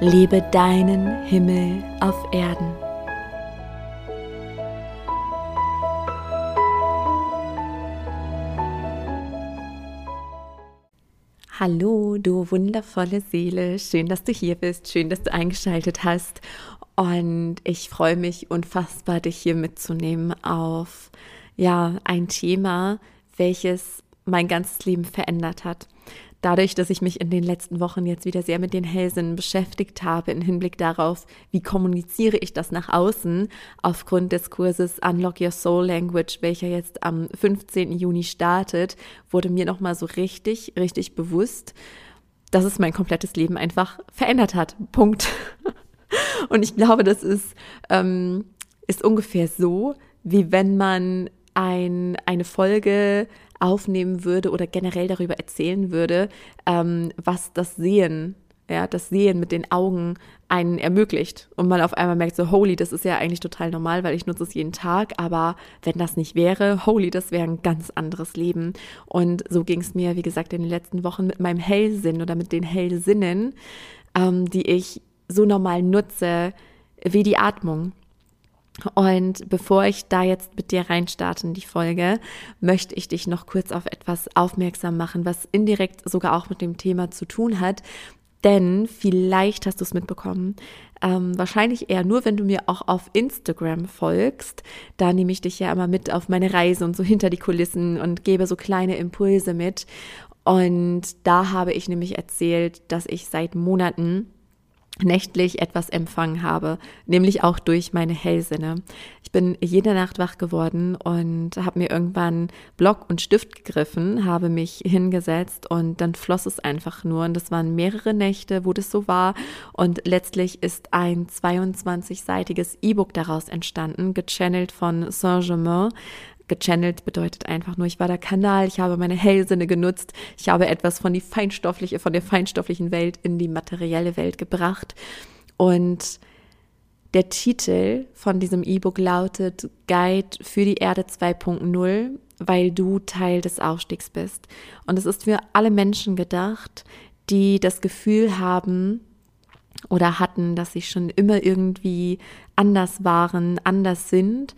Lebe deinen Himmel auf Erden. Hallo, du wundervolle Seele. Schön, dass du hier bist. Schön, dass du eingeschaltet hast. Und ich freue mich unfassbar, dich hier mitzunehmen auf ja, ein Thema, welches mein ganzes Leben verändert hat dadurch, dass ich mich in den letzten Wochen jetzt wieder sehr mit den Hellsinnen beschäftigt habe, im Hinblick darauf, wie kommuniziere ich das nach außen, aufgrund des Kurses Unlock Your Soul Language, welcher jetzt am 15. Juni startet, wurde mir nochmal so richtig, richtig bewusst, dass es mein komplettes Leben einfach verändert hat. Punkt. Und ich glaube, das ist, ähm, ist ungefähr so, wie wenn man ein, eine Folge aufnehmen würde oder generell darüber erzählen würde, ähm, was das Sehen, ja, das Sehen mit den Augen einen ermöglicht. Und man auf einmal merkt so, holy, das ist ja eigentlich total normal, weil ich nutze es jeden Tag, aber wenn das nicht wäre, holy, das wäre ein ganz anderes Leben. Und so ging es mir, wie gesagt, in den letzten Wochen mit meinem Hellsinn oder mit den Hellsinnen, ähm, die ich so normal nutze, wie die Atmung. Und bevor ich da jetzt mit dir reinstarte in die Folge, möchte ich dich noch kurz auf etwas aufmerksam machen, was indirekt sogar auch mit dem Thema zu tun hat. Denn vielleicht hast du es mitbekommen, ähm, wahrscheinlich eher nur, wenn du mir auch auf Instagram folgst. Da nehme ich dich ja immer mit auf meine Reise und so hinter die Kulissen und gebe so kleine Impulse mit. Und da habe ich nämlich erzählt, dass ich seit Monaten nächtlich etwas empfangen habe, nämlich auch durch meine Hellsinne. Ich bin jede Nacht wach geworden und habe mir irgendwann Block und Stift gegriffen, habe mich hingesetzt und dann floss es einfach nur. Und das waren mehrere Nächte, wo das so war. Und letztlich ist ein 22-seitiges E-Book daraus entstanden, gechannelt von Saint-Germain, Gechannelt bedeutet einfach nur, ich war der Kanal, ich habe meine Hellsinne genutzt, ich habe etwas von die feinstoffliche, von der feinstofflichen Welt in die materielle Welt gebracht. Und der Titel von diesem E-Book lautet Guide für die Erde 2.0, weil du Teil des Aufstiegs bist. Und es ist für alle Menschen gedacht, die das Gefühl haben oder hatten, dass sie schon immer irgendwie anders waren, anders sind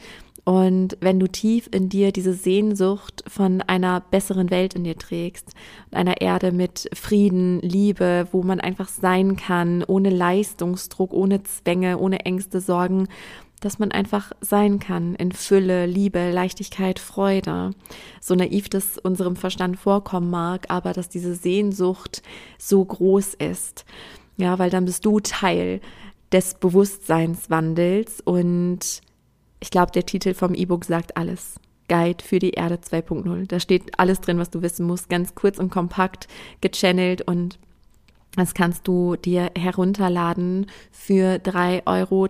und wenn du tief in dir diese Sehnsucht von einer besseren Welt in dir trägst, einer Erde mit Frieden, Liebe, wo man einfach sein kann, ohne Leistungsdruck, ohne Zwänge, ohne Ängste, Sorgen, dass man einfach sein kann in Fülle, Liebe, Leichtigkeit, Freude. So naiv das unserem Verstand vorkommen mag, aber dass diese Sehnsucht so groß ist. Ja, weil dann bist du Teil des Bewusstseinswandels und ich glaube, der Titel vom E-Book sagt alles. Guide für die Erde 2.0. Da steht alles drin, was du wissen musst, ganz kurz und kompakt gechannelt und das kannst du dir herunterladen für 3,33 Euro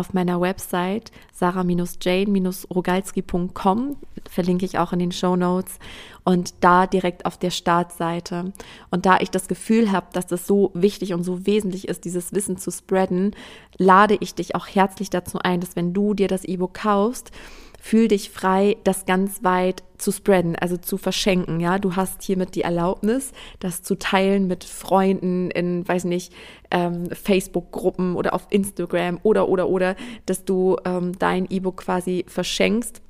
auf meiner Website sarah-jane-rogalski.com. Verlinke ich auch in den Show Notes und da direkt auf der Startseite. Und da ich das Gefühl habe, dass das so wichtig und so wesentlich ist, dieses Wissen zu spreaden, lade ich dich auch herzlich dazu ein, dass wenn du dir das E-Book kaufst, fühl dich frei, das ganz weit zu spreaden, also zu verschenken. Ja, du hast hiermit die Erlaubnis, das zu teilen mit Freunden in, weiß nicht, ähm, Facebook-Gruppen oder auf Instagram oder oder oder, dass du ähm, dein E-Book quasi verschenkst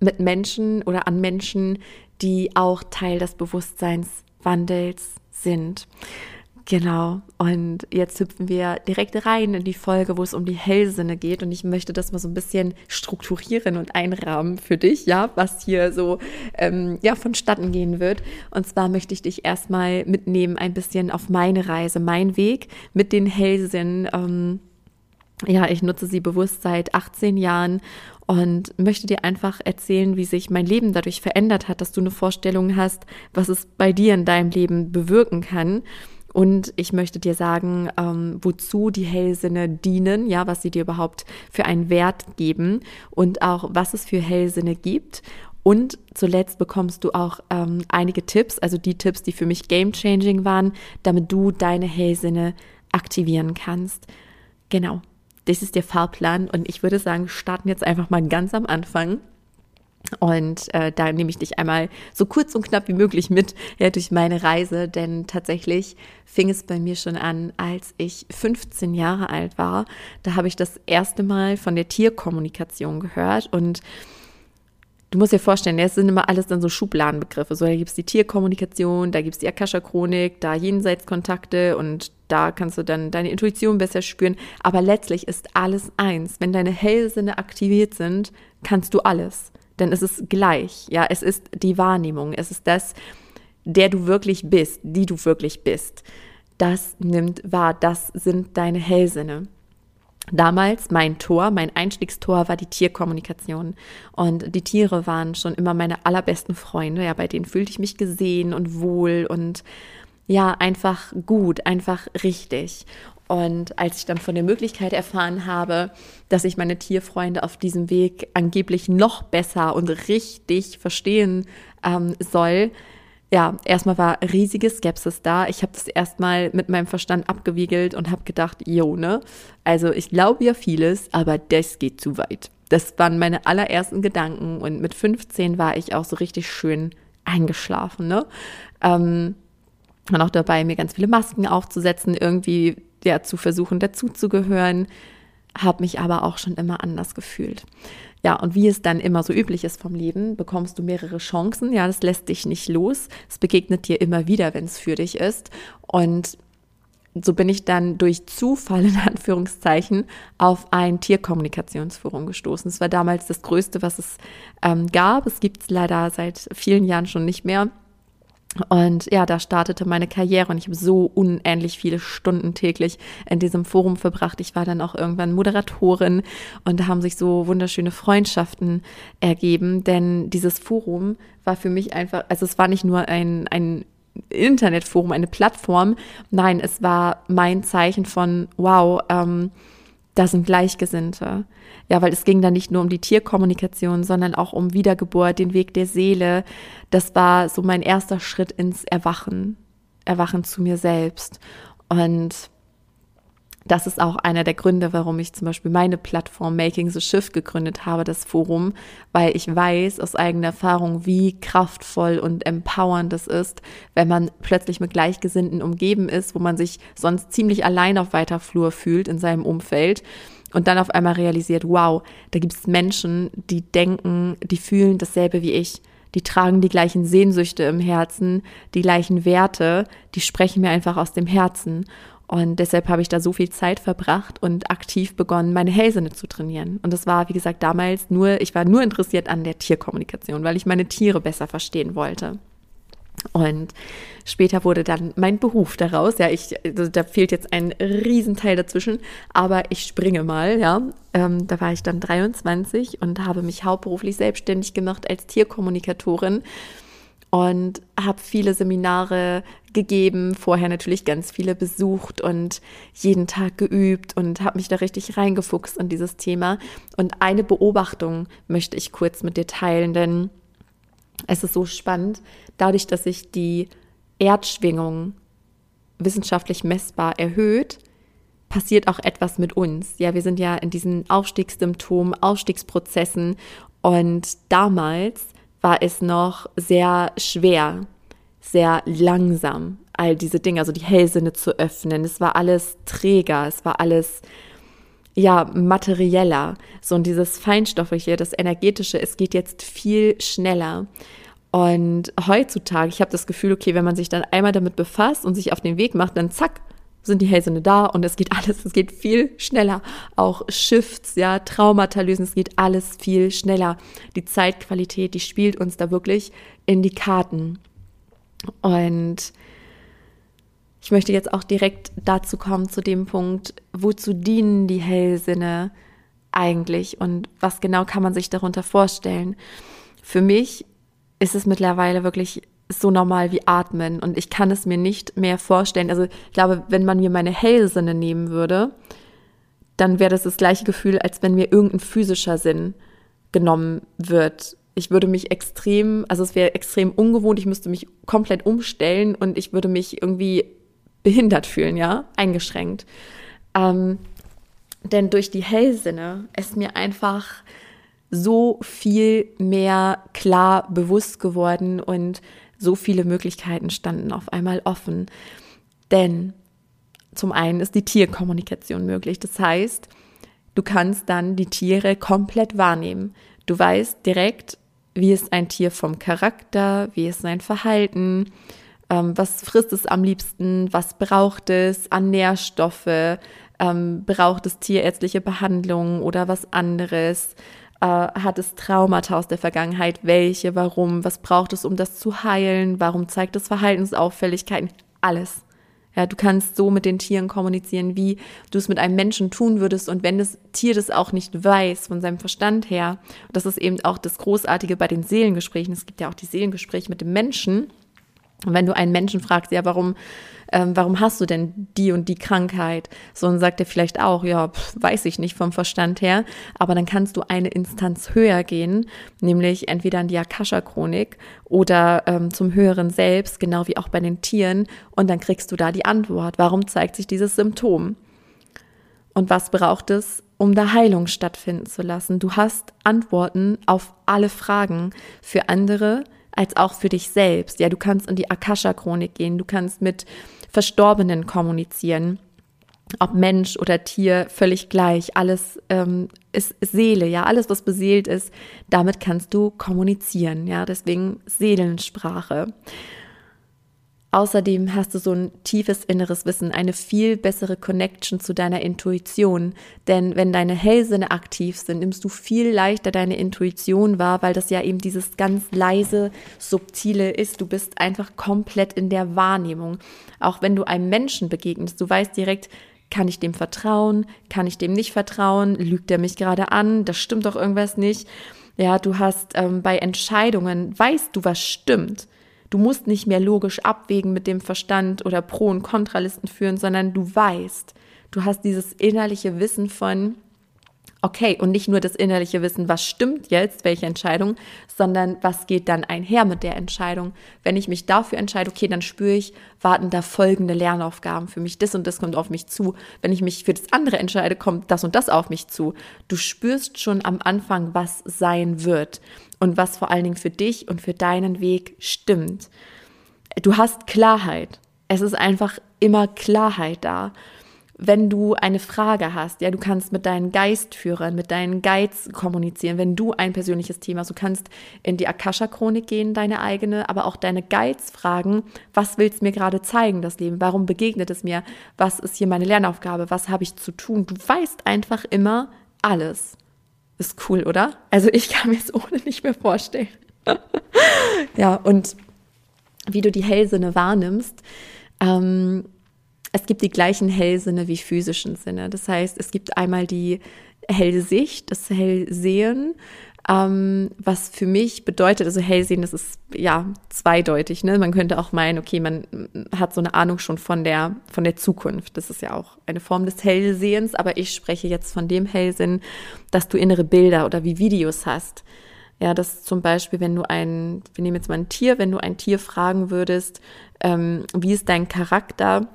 mit Menschen oder an Menschen, die auch Teil des Bewusstseinswandels sind. Genau. Und jetzt hüpfen wir direkt rein in die Folge, wo es um die Hellsinne geht. Und ich möchte das mal so ein bisschen strukturieren und einrahmen für dich, ja, was hier so ähm, ja vonstatten gehen wird. Und zwar möchte ich dich erstmal mitnehmen ein bisschen auf meine Reise, mein Weg mit den Hellsinnen. Ähm, ja, ich nutze sie bewusst seit 18 Jahren und möchte dir einfach erzählen, wie sich mein Leben dadurch verändert hat, dass du eine Vorstellung hast, was es bei dir in deinem Leben bewirken kann Und ich möchte dir sagen, ähm, wozu die Hellsinne dienen, ja, was sie dir überhaupt für einen Wert geben und auch was es für Hellsinne gibt. Und zuletzt bekommst du auch ähm, einige Tipps, also die Tipps, die für mich game-changing waren, damit du deine Hellsinne aktivieren kannst. Genau, das ist der Fahrplan und ich würde sagen, starten jetzt einfach mal ganz am Anfang. Und äh, da nehme ich dich einmal so kurz und knapp wie möglich mit ja, durch meine Reise, denn tatsächlich fing es bei mir schon an, als ich 15 Jahre alt war. Da habe ich das erste Mal von der Tierkommunikation gehört und du musst dir vorstellen, es sind immer alles dann so Schubladenbegriffe. So, da gibt es die Tierkommunikation, da gibt es die Akasha-Chronik, da Jenseitskontakte und da kannst du dann deine Intuition besser spüren. Aber letztlich ist alles eins. Wenn deine Hellsinne aktiviert sind, kannst du alles. Denn es ist gleich. Ja, es ist die Wahrnehmung. Es ist das, der du wirklich bist, die du wirklich bist. Das nimmt wahr. Das sind deine Hellsinne. Damals mein Tor, mein Einstiegstor war die Tierkommunikation. Und die Tiere waren schon immer meine allerbesten Freunde. Ja, bei denen fühlte ich mich gesehen und wohl und ja, einfach gut, einfach richtig. Und als ich dann von der Möglichkeit erfahren habe, dass ich meine Tierfreunde auf diesem Weg angeblich noch besser und richtig verstehen ähm, soll, ja, erstmal war riesige Skepsis da. Ich habe das erstmal mit meinem Verstand abgewiegelt und habe gedacht, jo, ne? Also ich glaube ja vieles, aber das geht zu weit. Das waren meine allerersten Gedanken und mit 15 war ich auch so richtig schön eingeschlafen, ne? Ähm, und auch dabei, mir ganz viele Masken aufzusetzen, irgendwie ja zu versuchen, dazuzugehören, habe mich aber auch schon immer anders gefühlt. Ja, und wie es dann immer so üblich ist vom Leben, bekommst du mehrere Chancen. Ja, das lässt dich nicht los. Es begegnet dir immer wieder, wenn es für dich ist. Und so bin ich dann durch Zufall in Anführungszeichen auf ein Tierkommunikationsforum gestoßen. Es war damals das Größte, was es ähm, gab. Es gibt es leider seit vielen Jahren schon nicht mehr. Und ja, da startete meine Karriere und ich habe so unendlich viele Stunden täglich in diesem Forum verbracht. Ich war dann auch irgendwann Moderatorin und da haben sich so wunderschöne Freundschaften ergeben, denn dieses Forum war für mich einfach, also es war nicht nur ein, ein Internetforum, eine Plattform, nein, es war mein Zeichen von, wow, ähm, da sind Gleichgesinnte. Ja, weil es ging dann nicht nur um die Tierkommunikation, sondern auch um Wiedergeburt, den Weg der Seele. Das war so mein erster Schritt ins Erwachen, Erwachen zu mir selbst. Und das ist auch einer der Gründe, warum ich zum Beispiel meine Plattform Making the Shift gegründet habe, das Forum, weil ich weiß aus eigener Erfahrung, wie kraftvoll und empowernd es ist, wenn man plötzlich mit Gleichgesinnten umgeben ist, wo man sich sonst ziemlich allein auf weiter Flur fühlt in seinem Umfeld und dann auf einmal realisiert, wow, da gibt es Menschen, die denken, die fühlen dasselbe wie ich. Die tragen die gleichen Sehnsüchte im Herzen, die gleichen Werte, die sprechen mir einfach aus dem Herzen. Und deshalb habe ich da so viel Zeit verbracht und aktiv begonnen, meine Hellsinne zu trainieren. Und das war, wie gesagt, damals nur, ich war nur interessiert an der Tierkommunikation, weil ich meine Tiere besser verstehen wollte. Und später wurde dann mein Beruf daraus. Ja, ich, also da fehlt jetzt ein Riesenteil dazwischen, aber ich springe mal, ja. Ähm, da war ich dann 23 und habe mich hauptberuflich selbstständig gemacht als Tierkommunikatorin und habe viele Seminare gegeben, vorher natürlich ganz viele besucht und jeden Tag geübt und habe mich da richtig reingefuchst in dieses Thema. Und eine Beobachtung möchte ich kurz mit dir teilen, denn es ist so spannend, dadurch, dass sich die Erdschwingung wissenschaftlich messbar erhöht, passiert auch etwas mit uns. Ja, wir sind ja in diesen Aufstiegssymptomen, Aufstiegsprozessen und damals war es noch sehr schwer, sehr langsam, all diese Dinge, also die Hellsinne zu öffnen. Es war alles träger, es war alles ja, materieller. So und dieses Feinstoffliche, das Energetische, es geht jetzt viel schneller. Und heutzutage, ich habe das Gefühl, okay, wenn man sich dann einmal damit befasst und sich auf den Weg macht, dann zack, sind die Hellsinne da und es geht alles, es geht viel schneller. Auch Shifts, ja, Traumata lösen, es geht alles viel schneller. Die Zeitqualität, die spielt uns da wirklich in die Karten. Und ich möchte jetzt auch direkt dazu kommen, zu dem Punkt, wozu dienen die Hellsinne eigentlich und was genau kann man sich darunter vorstellen. Für mich ist es mittlerweile wirklich so normal wie atmen und ich kann es mir nicht mehr vorstellen. Also ich glaube, wenn man mir meine Hellsinne nehmen würde, dann wäre das das gleiche Gefühl, als wenn mir irgendein physischer Sinn genommen wird. Ich würde mich extrem, also es wäre extrem ungewohnt, ich müsste mich komplett umstellen und ich würde mich irgendwie behindert fühlen, ja, eingeschränkt. Ähm, denn durch die Hellsinne ist mir einfach so viel mehr klar bewusst geworden und so viele Möglichkeiten standen auf einmal offen. Denn zum einen ist die Tierkommunikation möglich. Das heißt, du kannst dann die Tiere komplett wahrnehmen. Du weißt direkt, wie ist ein Tier vom Charakter, wie ist sein Verhalten, ähm, was frisst es am liebsten, was braucht es an Nährstoffe, ähm, braucht es tierärztliche Behandlung oder was anderes, äh, hat es Traumata aus der Vergangenheit, welche, warum, was braucht es, um das zu heilen, warum zeigt es Verhaltensauffälligkeiten, alles. Ja, du kannst so mit den Tieren kommunizieren, wie du es mit einem Menschen tun würdest. Und wenn das Tier das auch nicht weiß, von seinem Verstand her, das ist eben auch das Großartige bei den Seelengesprächen. Es gibt ja auch die Seelengespräche mit dem Menschen. Und wenn du einen Menschen fragst, ja, warum ähm, warum hast du denn die und die Krankheit? So, und sagt er vielleicht auch, ja, pf, weiß ich nicht vom Verstand her, aber dann kannst du eine Instanz höher gehen, nämlich entweder in die Akasha-Chronik oder ähm, zum höheren Selbst, genau wie auch bei den Tieren, und dann kriegst du da die Antwort. Warum zeigt sich dieses Symptom? Und was braucht es, um da Heilung stattfinden zu lassen? Du hast Antworten auf alle Fragen. Für andere als auch für dich selbst. Ja, du kannst in die Akasha-Chronik gehen, du kannst mit Verstorbenen kommunizieren. Ob Mensch oder Tier, völlig gleich. Alles ähm, ist Seele, ja, alles, was beseelt ist, damit kannst du kommunizieren, ja, deswegen Seelensprache. Außerdem hast du so ein tiefes inneres Wissen, eine viel bessere Connection zu deiner Intuition. Denn wenn deine Hellsinne aktiv sind, nimmst du viel leichter deine Intuition wahr, weil das ja eben dieses ganz leise, subtile ist. Du bist einfach komplett in der Wahrnehmung. Auch wenn du einem Menschen begegnest, du weißt direkt, kann ich dem vertrauen? Kann ich dem nicht vertrauen? Lügt er mich gerade an? Das stimmt doch irgendwas nicht. Ja, du hast ähm, bei Entscheidungen, weißt du, was stimmt. Du musst nicht mehr logisch abwägen mit dem Verstand oder Pro- und Kontralisten führen, sondern du weißt, du hast dieses innerliche Wissen von, okay, und nicht nur das innerliche Wissen, was stimmt jetzt, welche Entscheidung, sondern was geht dann einher mit der Entscheidung. Wenn ich mich dafür entscheide, okay, dann spüre ich, warten da folgende Lernaufgaben für mich, das und das kommt auf mich zu. Wenn ich mich für das andere entscheide, kommt das und das auf mich zu. Du spürst schon am Anfang, was sein wird und was vor allen Dingen für dich und für deinen Weg stimmt. Du hast Klarheit. Es ist einfach immer Klarheit da. Wenn du eine Frage hast, ja, du kannst mit deinen Geistführern, mit deinen Guides kommunizieren, wenn du ein persönliches Thema hast, du kannst in die Akasha-Chronik gehen, deine eigene, aber auch deine Guides fragen, was willst du mir gerade zeigen, das Leben? Warum begegnet es mir? Was ist hier meine Lernaufgabe? Was habe ich zu tun? Du weißt einfach immer alles. Ist cool, oder? Also ich kann mir es ohne nicht mehr vorstellen. ja, und wie du die Hellsinne wahrnimmst, ähm, es gibt die gleichen Hellsinne wie physischen Sinne. Das heißt, es gibt einmal die Hellsicht, das Hellsehen ähm, was für mich bedeutet, also Hellsehen, das ist ja zweideutig. Ne? Man könnte auch meinen, okay, man hat so eine Ahnung schon von der, von der Zukunft. Das ist ja auch eine Form des Hellsehens, aber ich spreche jetzt von dem Hellsinn, dass du innere Bilder oder wie Videos hast. Ja, das zum Beispiel, wenn du ein, wir nehmen jetzt mal ein Tier, wenn du ein Tier fragen würdest, ähm, wie ist dein Charakter,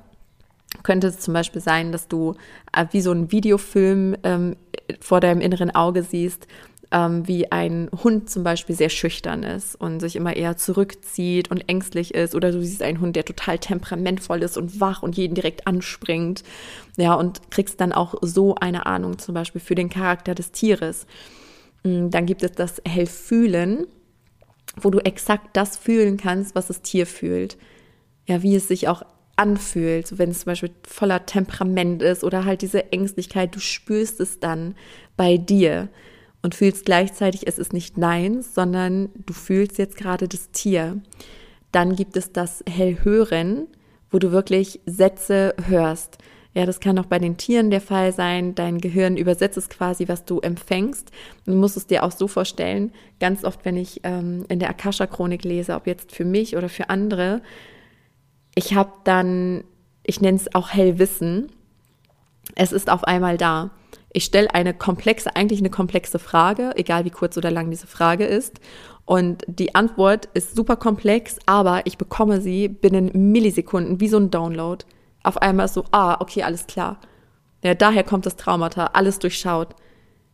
könnte es zum Beispiel sein, dass du äh, wie so ein Videofilm ähm, vor deinem inneren Auge siehst ähm, wie ein Hund zum Beispiel sehr schüchtern ist und sich immer eher zurückzieht und ängstlich ist. Oder du siehst einen Hund, der total temperamentvoll ist und wach und jeden direkt anspringt. Ja, und kriegst dann auch so eine Ahnung zum Beispiel für den Charakter des Tieres. Mm, dann gibt es das Hellfühlen, wo du exakt das fühlen kannst, was das Tier fühlt. Ja, wie es sich auch anfühlt, so wenn es zum Beispiel voller Temperament ist oder halt diese Ängstlichkeit, du spürst es dann bei dir und fühlst gleichzeitig, es ist nicht Nein, sondern du fühlst jetzt gerade das Tier. Dann gibt es das Hellhören, wo du wirklich Sätze hörst. Ja, das kann auch bei den Tieren der Fall sein. Dein Gehirn übersetzt es quasi, was du empfängst. Du musst es dir auch so vorstellen. Ganz oft, wenn ich ähm, in der Akasha-Chronik lese, ob jetzt für mich oder für andere, ich habe dann, ich nenne es auch Hellwissen. Es ist auf einmal da. Ich stelle eine komplexe, eigentlich eine komplexe Frage, egal wie kurz oder lang diese Frage ist. Und die Antwort ist super komplex, aber ich bekomme sie binnen Millisekunden, wie so ein Download. Auf einmal ist so, ah, okay, alles klar. Ja, daher kommt das Traumata, alles durchschaut.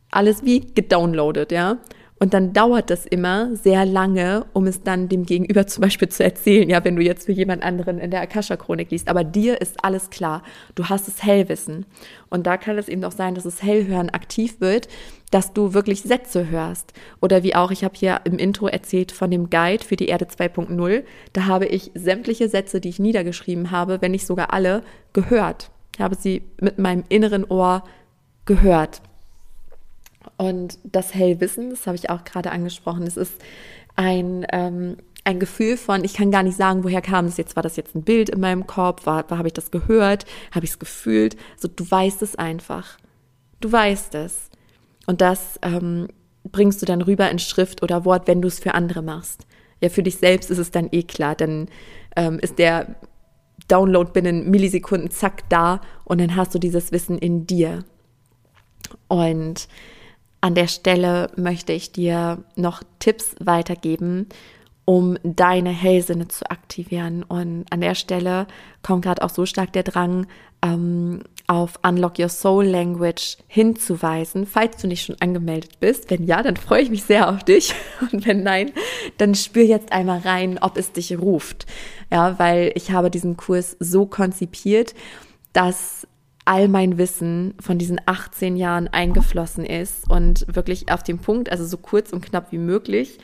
Alles wie gedownloadet, ja. Und dann dauert das immer sehr lange, um es dann dem Gegenüber zum Beispiel zu erzählen, ja, wenn du jetzt für jemand anderen in der Akasha-Chronik liest. Aber dir ist alles klar. Du hast das Hellwissen. Und da kann es eben auch sein, dass das Hellhören aktiv wird, dass du wirklich Sätze hörst. Oder wie auch, ich habe hier im Intro erzählt von dem Guide für die Erde 2.0. Da habe ich sämtliche Sätze, die ich niedergeschrieben habe, wenn nicht sogar alle, gehört. Ich habe sie mit meinem inneren Ohr gehört. Und das Hellwissen, das habe ich auch gerade angesprochen, es ist ein, ähm, ein Gefühl von, ich kann gar nicht sagen, woher kam es jetzt, war das jetzt ein Bild in meinem Kopf, war, war habe ich das gehört, habe ich es gefühlt, also du weißt es einfach. Du weißt es. Und das ähm, bringst du dann rüber in Schrift oder Wort, wenn du es für andere machst. Ja, für dich selbst ist es dann eh klar, dann ähm, ist der Download binnen Millisekunden zack da und dann hast du dieses Wissen in dir. Und an der Stelle möchte ich dir noch Tipps weitergeben, um deine Hellsinne zu aktivieren. Und an der Stelle kommt gerade auch so stark der Drang, ähm, auf Unlock Your Soul Language hinzuweisen, falls du nicht schon angemeldet bist. Wenn ja, dann freue ich mich sehr auf dich. Und wenn nein, dann spür jetzt einmal rein, ob es dich ruft. Ja, weil ich habe diesen Kurs so konzipiert, dass all mein Wissen von diesen 18 Jahren eingeflossen ist und wirklich auf dem Punkt, also so kurz und knapp wie möglich,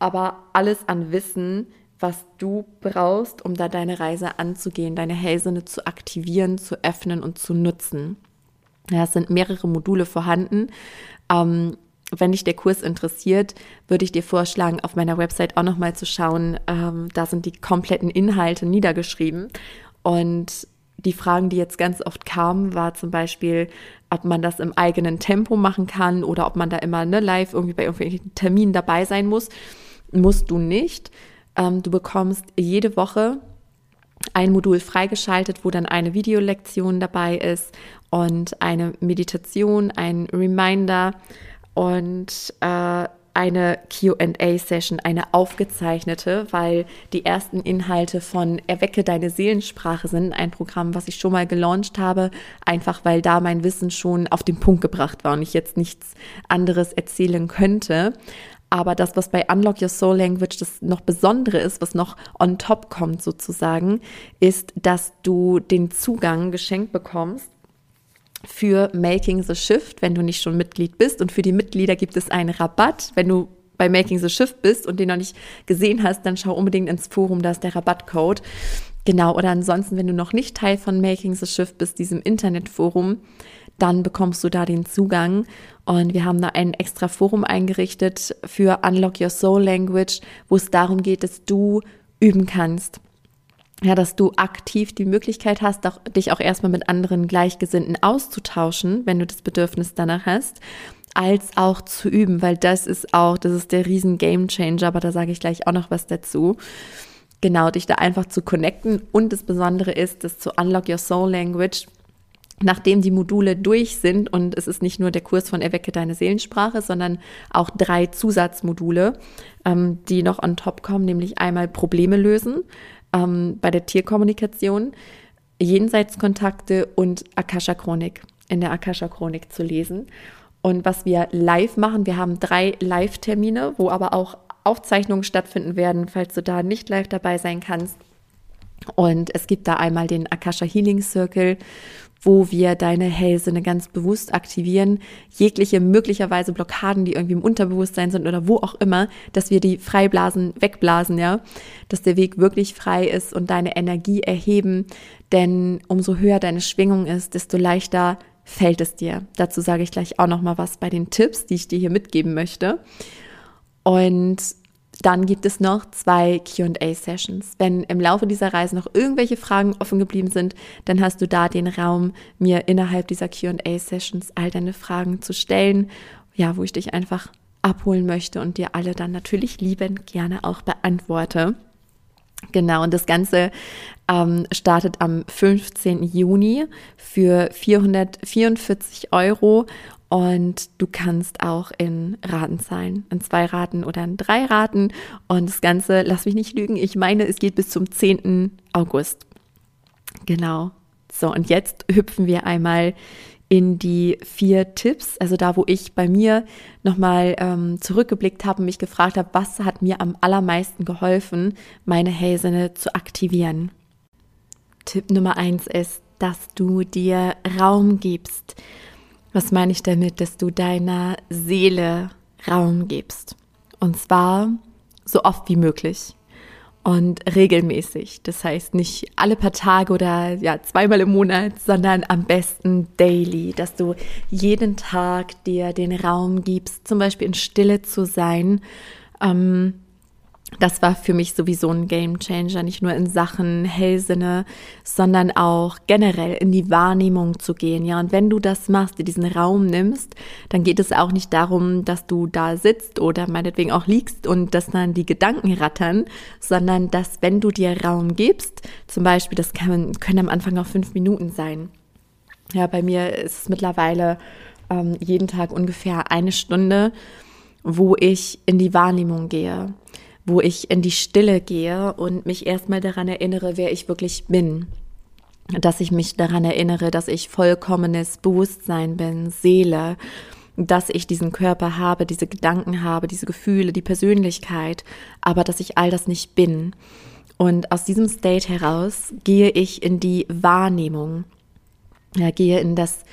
aber alles an Wissen, was du brauchst, um da deine Reise anzugehen, deine Hellsinne zu aktivieren, zu öffnen und zu nutzen. Ja, es sind mehrere Module vorhanden. Ähm, wenn dich der Kurs interessiert, würde ich dir vorschlagen, auf meiner Website auch nochmal zu schauen. Ähm, da sind die kompletten Inhalte niedergeschrieben. Und die Fragen, die jetzt ganz oft kamen, war zum Beispiel, ob man das im eigenen Tempo machen kann oder ob man da immer ne, live irgendwie bei irgendwelchen Terminen dabei sein muss. Musst du nicht. Ähm, du bekommst jede Woche ein Modul freigeschaltet, wo dann eine Videolektion dabei ist und eine Meditation, ein Reminder und äh, eine QA-Session, eine aufgezeichnete, weil die ersten Inhalte von Erwecke deine Seelensprache sind, ein Programm, was ich schon mal gelauncht habe, einfach weil da mein Wissen schon auf den Punkt gebracht war und ich jetzt nichts anderes erzählen könnte. Aber das, was bei Unlock Your Soul Language das noch Besondere ist, was noch on top kommt sozusagen, ist, dass du den Zugang geschenkt bekommst für Making the Shift, wenn du nicht schon Mitglied bist. Und für die Mitglieder gibt es einen Rabatt. Wenn du bei Making the Shift bist und den noch nicht gesehen hast, dann schau unbedingt ins Forum, da ist der Rabattcode. Genau, oder ansonsten, wenn du noch nicht Teil von Making the Shift bist, diesem Internetforum, dann bekommst du da den Zugang. Und wir haben da ein extra Forum eingerichtet für Unlock Your Soul Language, wo es darum geht, dass du üben kannst ja, dass du aktiv die Möglichkeit hast, auch, dich auch erstmal mit anderen Gleichgesinnten auszutauschen, wenn du das Bedürfnis danach hast, als auch zu üben, weil das ist auch, das ist der riesen Game Changer, aber da sage ich gleich auch noch was dazu. Genau, dich da einfach zu connecten und das Besondere ist, dass zu Unlock Your Soul Language Nachdem die Module durch sind und es ist nicht nur der Kurs von Erwecke deine Seelensprache, sondern auch drei Zusatzmodule, ähm, die noch on top kommen, nämlich einmal Probleme lösen, ähm, bei der Tierkommunikation, Jenseitskontakte und Akasha-Chronik in der Akasha-Chronik zu lesen. Und was wir live machen, wir haben drei Live-Termine, wo aber auch Aufzeichnungen stattfinden werden, falls du da nicht live dabei sein kannst. Und es gibt da einmal den Akasha Healing Circle, wo wir deine Hellsinne ganz bewusst aktivieren, jegliche möglicherweise Blockaden, die irgendwie im Unterbewusstsein sind oder wo auch immer, dass wir die freiblasen, wegblasen, ja, dass der Weg wirklich frei ist und deine Energie erheben, denn umso höher deine Schwingung ist, desto leichter fällt es dir. Dazu sage ich gleich auch noch mal was bei den Tipps, die ich dir hier mitgeben möchte. Und dann gibt es noch zwei QA-Sessions. Wenn im Laufe dieser Reise noch irgendwelche Fragen offen geblieben sind, dann hast du da den Raum, mir innerhalb dieser QA-Sessions all deine Fragen zu stellen, ja, wo ich dich einfach abholen möchte und dir alle dann natürlich liebend gerne auch beantworte. Genau, und das Ganze ähm, startet am 15. Juni für 444 Euro und du kannst auch in Raten zahlen, in zwei Raten oder in drei Raten. Und das Ganze, lass mich nicht lügen, ich meine, es geht bis zum 10. August. Genau. So, und jetzt hüpfen wir einmal in die vier Tipps, also da, wo ich bei mir nochmal ähm, zurückgeblickt habe und mich gefragt habe, was hat mir am allermeisten geholfen, meine Hellsinne zu aktivieren. Tipp Nummer eins ist, dass du dir Raum gibst. Was meine ich damit, dass du deiner Seele Raum gibst? Und zwar so oft wie möglich und regelmäßig. Das heißt nicht alle paar Tage oder ja zweimal im Monat, sondern am besten daily, dass du jeden Tag dir den Raum gibst, zum Beispiel in Stille zu sein. Ähm, das war für mich sowieso ein Game Changer, nicht nur in Sachen Hellsinne, sondern auch generell in die Wahrnehmung zu gehen. Ja, und wenn du das machst, dir diesen Raum nimmst, dann geht es auch nicht darum, dass du da sitzt oder meinetwegen auch liegst und dass dann die Gedanken rattern, sondern dass wenn du dir Raum gibst, zum Beispiel, das kann, können am Anfang auch fünf Minuten sein. Ja, bei mir ist es mittlerweile ähm, jeden Tag ungefähr eine Stunde, wo ich in die Wahrnehmung gehe wo ich in die Stille gehe und mich erstmal daran erinnere, wer ich wirklich bin. Dass ich mich daran erinnere, dass ich vollkommenes Bewusstsein bin, Seele, dass ich diesen Körper habe, diese Gedanken habe, diese Gefühle, die Persönlichkeit, aber dass ich all das nicht bin. Und aus diesem State heraus gehe ich in die Wahrnehmung, ja, gehe in das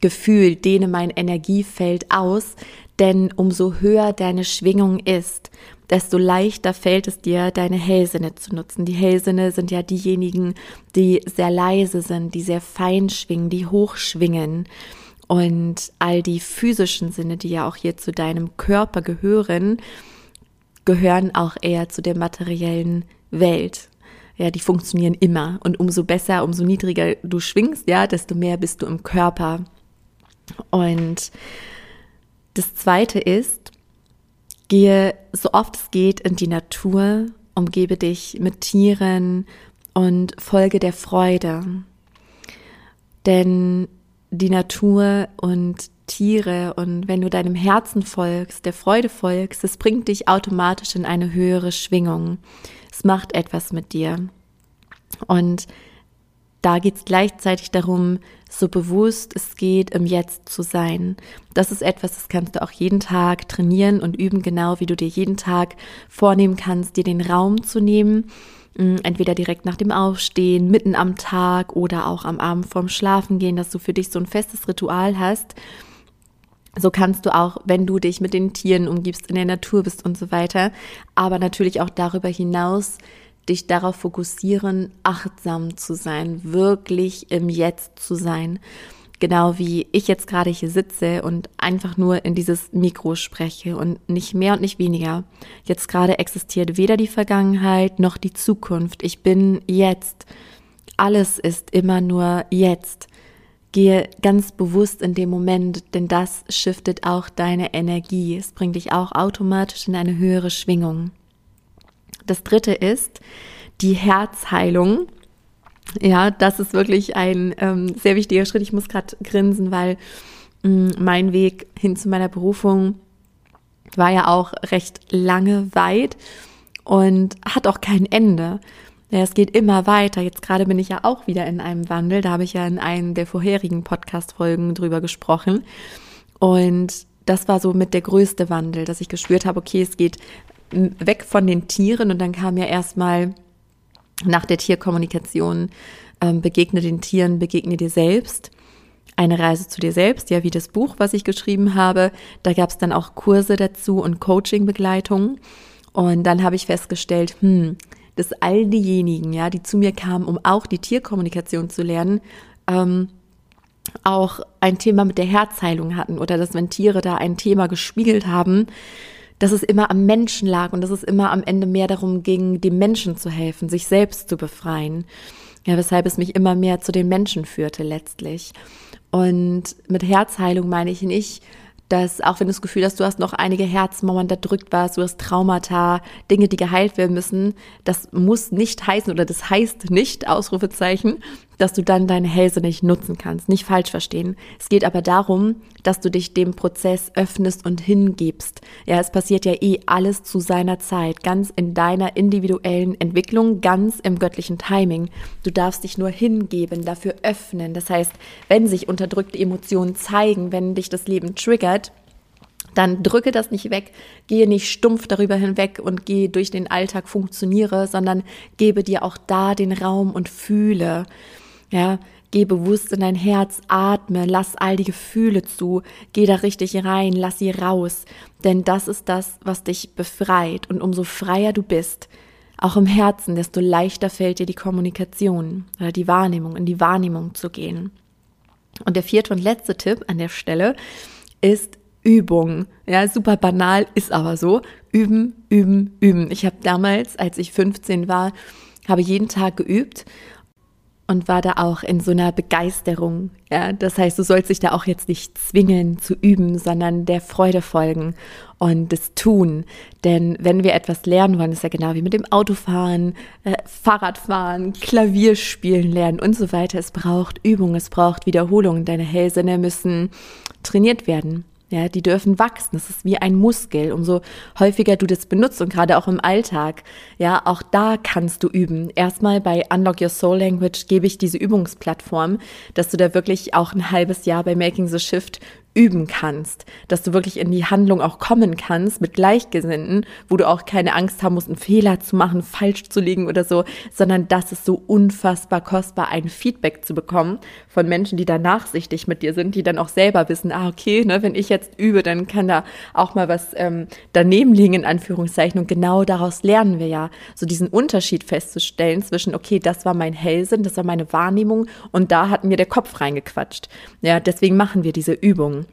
Gefühl, dehne mein Energiefeld aus, denn umso höher deine Schwingung ist, desto leichter fällt es dir, deine Hellsinne zu nutzen. Die Hellsinne sind ja diejenigen, die sehr leise sind, die sehr fein schwingen, die hoch schwingen. Und all die physischen Sinne, die ja auch hier zu deinem Körper gehören, gehören auch eher zu der materiellen Welt. Ja, die funktionieren immer. Und umso besser, umso niedriger du schwingst, ja, desto mehr bist du im Körper. Und das zweite ist, Gehe so oft es geht in die Natur, umgebe dich mit Tieren und folge der Freude. Denn die Natur und Tiere und wenn du deinem Herzen folgst, der Freude folgst, es bringt dich automatisch in eine höhere Schwingung. Es macht etwas mit dir. Und da geht es gleichzeitig darum, so bewusst es geht, im Jetzt zu sein. Das ist etwas, das kannst du auch jeden Tag trainieren und üben, genau wie du dir jeden Tag vornehmen kannst, dir den Raum zu nehmen. Mm, entweder direkt nach dem Aufstehen, mitten am Tag oder auch am Abend vorm Schlafengehen, dass du für dich so ein festes Ritual hast. So kannst du auch, wenn du dich mit den Tieren umgibst, in der Natur bist und so weiter, aber natürlich auch darüber hinaus dich darauf fokussieren, achtsam zu sein, wirklich im Jetzt zu sein. Genau wie ich jetzt gerade hier sitze und einfach nur in dieses Mikro spreche und nicht mehr und nicht weniger. Jetzt gerade existiert weder die Vergangenheit noch die Zukunft. Ich bin jetzt. Alles ist immer nur jetzt. Gehe ganz bewusst in dem Moment, denn das shiftet auch deine Energie. Es bringt dich auch automatisch in eine höhere Schwingung. Das dritte ist die Herzheilung. Ja, das ist wirklich ein ähm, sehr wichtiger Schritt. Ich muss gerade grinsen, weil mh, mm, mein Weg hin zu meiner Berufung war ja auch recht lange weit und hat auch kein Ende. Ja, es geht immer weiter. Jetzt gerade bin ich ja auch wieder in einem Wandel. Da habe ich ja in einem der vorherigen Podcast-Folgen drüber gesprochen. Und das war so mit der größte Wandel, dass ich gespürt habe, okay, es geht weg von den Tieren und dann kam ja erstmal nach der Tierkommunikation ähm, begegne den Tieren, begegne dir selbst. Eine Reise zu dir selbst, ja, wie das Buch, was ich geschrieben habe. Da gab es dann auch Kurse dazu und Coaching-Begleitung. Und dann habe ich festgestellt, hm, dass all diejenigen, ja, die zu mir kamen, um auch die Tierkommunikation zu lernen, ähm, auch ein Thema mit der Herzheilung hatten oder dass wenn Tiere da ein Thema gespiegelt haben, dass es immer am Menschen lag und dass es immer am Ende mehr darum ging, dem Menschen zu helfen, sich selbst zu befreien. Ja, weshalb es mich immer mehr zu den Menschen führte letztlich. Und mit Herzheilung meine ich nicht, dass auch wenn du das Gefühl hast, du hast noch einige Herzmauern drückt was, du hast Traumata, Dinge, die geheilt werden müssen, das muss nicht heißen oder das heißt nicht, Ausrufezeichen, dass du dann deine Hälse nicht nutzen kannst. Nicht falsch verstehen. Es geht aber darum, dass du dich dem Prozess öffnest und hingibst. Ja, es passiert ja eh alles zu seiner Zeit, ganz in deiner individuellen Entwicklung, ganz im göttlichen Timing. Du darfst dich nur hingeben, dafür öffnen. Das heißt, wenn sich unterdrückte Emotionen zeigen, wenn dich das Leben triggert, dann drücke das nicht weg, gehe nicht stumpf darüber hinweg und gehe durch den Alltag, funktioniere, sondern gebe dir auch da den Raum und fühle. Ja, geh bewusst in dein Herz, atme, lass all die Gefühle zu, geh da richtig rein, lass sie raus, denn das ist das, was dich befreit und umso freier du bist, auch im Herzen, desto leichter fällt dir die Kommunikation oder die Wahrnehmung, in die Wahrnehmung zu gehen. Und der vierte und letzte Tipp an der Stelle ist Übung. Ja, super banal, ist aber so. Üben, üben, üben. Ich habe damals, als ich 15 war, habe jeden Tag geübt und war da auch in so einer Begeisterung. Ja, das heißt, du sollst dich da auch jetzt nicht zwingen zu üben, sondern der Freude folgen und das tun. Denn wenn wir etwas lernen wollen, ist ja genau wie mit dem Autofahren, äh, Fahrradfahren, Klavierspielen lernen und so weiter. Es braucht Übung, es braucht Wiederholung. Deine Hellsinne müssen trainiert werden. Ja, die dürfen wachsen. Das ist wie ein Muskel. Umso häufiger du das benutzt und gerade auch im Alltag, ja, auch da kannst du üben. Erstmal bei Unlock Your Soul Language gebe ich diese Übungsplattform, dass du da wirklich auch ein halbes Jahr bei Making the Shift üben kannst, dass du wirklich in die Handlung auch kommen kannst mit Gleichgesinnten, wo du auch keine Angst haben musst, einen Fehler zu machen, falsch zu liegen oder so, sondern das ist so unfassbar kostbar, ein Feedback zu bekommen von Menschen, die da nachsichtig mit dir sind, die dann auch selber wissen, ah, okay, ne, wenn ich jetzt übe, dann kann da auch mal was ähm, daneben liegen, in Anführungszeichen. Und genau daraus lernen wir ja, so diesen Unterschied festzustellen zwischen, okay, das war mein Hellsinn, das war meine Wahrnehmung und da hat mir der Kopf reingequatscht. Ja, deswegen machen wir diese Übungen.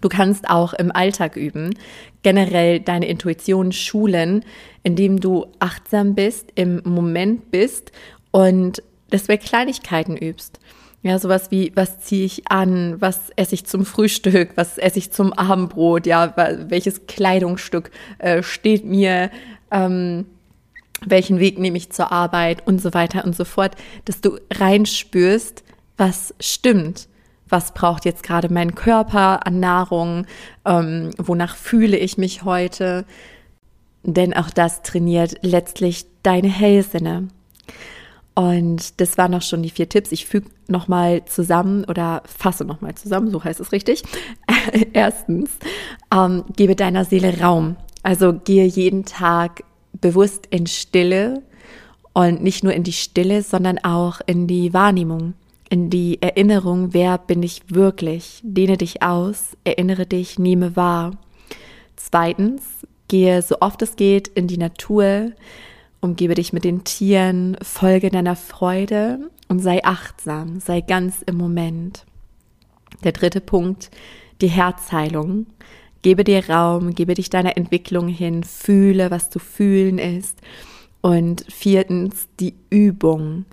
Du kannst auch im Alltag üben, generell deine Intuition schulen, indem du achtsam bist, im Moment bist und bei Kleinigkeiten übst. Ja, sowas wie, was ziehe ich an, was esse ich zum Frühstück, was esse ich zum Abendbrot, ja, welches Kleidungsstück äh, steht mir, ähm, welchen Weg nehme ich zur Arbeit und so weiter und so fort, dass du reinspürst, was stimmt was braucht jetzt gerade mein Körper an Nahrung, ähm, wonach fühle ich mich heute. Denn auch das trainiert letztlich deine Hellsinne. Und das waren auch schon die vier Tipps. Ich füge nochmal zusammen oder fasse nochmal zusammen, so heißt es richtig. Erstens, ähm, gebe deiner Seele Raum. Also gehe jeden Tag bewusst in Stille und nicht nur in die Stille, sondern auch in die Wahrnehmung in die Erinnerung, wer bin ich wirklich. Dehne dich aus, erinnere dich, nehme wahr. Zweitens, gehe so oft es geht in die Natur, umgebe dich mit den Tieren, folge deiner Freude und sei achtsam, sei ganz im Moment. Der dritte Punkt, die Herzheilung. Gebe dir Raum, gebe dich deiner Entwicklung hin, fühle, was zu fühlen ist. Und viertens, die Übung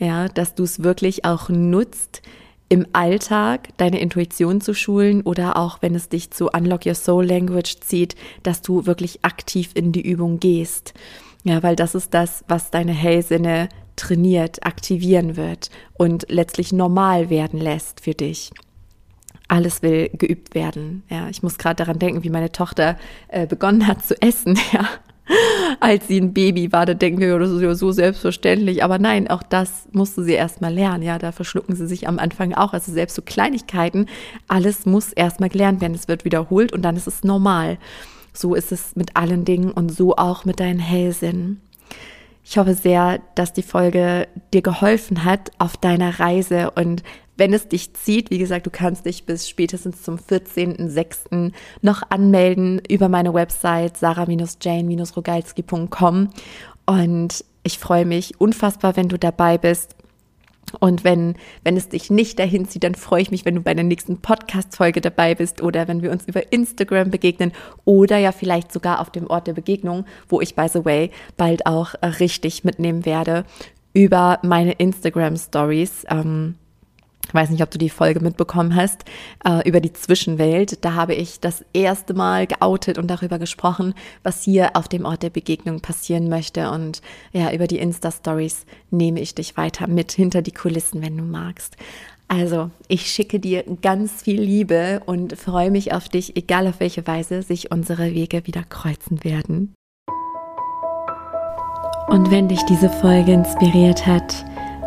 ja, dass du es wirklich auch nutzt, im Alltag deine Intuition zu schulen oder auch wenn es dich zu Unlock Your Soul Language zieht, dass du wirklich aktiv in die Übung gehst. Ja, weil das ist das, was deine Hellsinne trainiert, aktivieren wird und letztlich normal werden lässt für dich. Alles will geübt werden. Ja, ich muss gerade daran denken, wie meine Tochter äh, begonnen hat zu essen. Ja, als sie ein Baby war. Da denken wir, das ist ja so selbstverständlich. Aber nein, auch das musste sie erst mal lernen. Ja, da verschlucken sie sich am Anfang auch. Also selbst so Kleinigkeiten, alles muss erst mal gelernt werden. Es wird wiederholt und dann ist es normal. So ist es mit allen Dingen und so auch mit deinen Hellsinn. Ich hoffe sehr, dass die Folge dir geholfen hat auf deiner Reise und wenn es dich zieht, wie gesagt, du kannst dich bis spätestens zum 14.06. noch anmelden über meine Website sarah-jane-rogalski.com und ich freue mich unfassbar, wenn du dabei bist Und wenn, wenn es dich nicht dahin zieht, dann freue ich mich, wenn du bei der nächsten Podcast-Folge dabei bist oder wenn wir uns über Instagram begegnen oder ja vielleicht sogar auf dem Ort der Begegnung, wo ich, by the way, bald auch äh, richtig mitnehmen werde über meine Instagram-Stories. Ähm, weiß nicht, ob du die Folge mitbekommen hast, äh, über die Zwischenwelt. Da habe ich das erste Mal geoutet und darüber gesprochen, was hier auf dem Ort der Begegnung passieren möchte. Und ja, über die Insta-Stories nehme ich dich weiter mit hinter die Kulissen, wenn du magst. Also, ich schicke dir ganz viel Liebe und freue mich auf dich, egal auf welche Weise sich unsere Wege wieder kreuzen werden. Und wenn dich diese Folge inspiriert hat,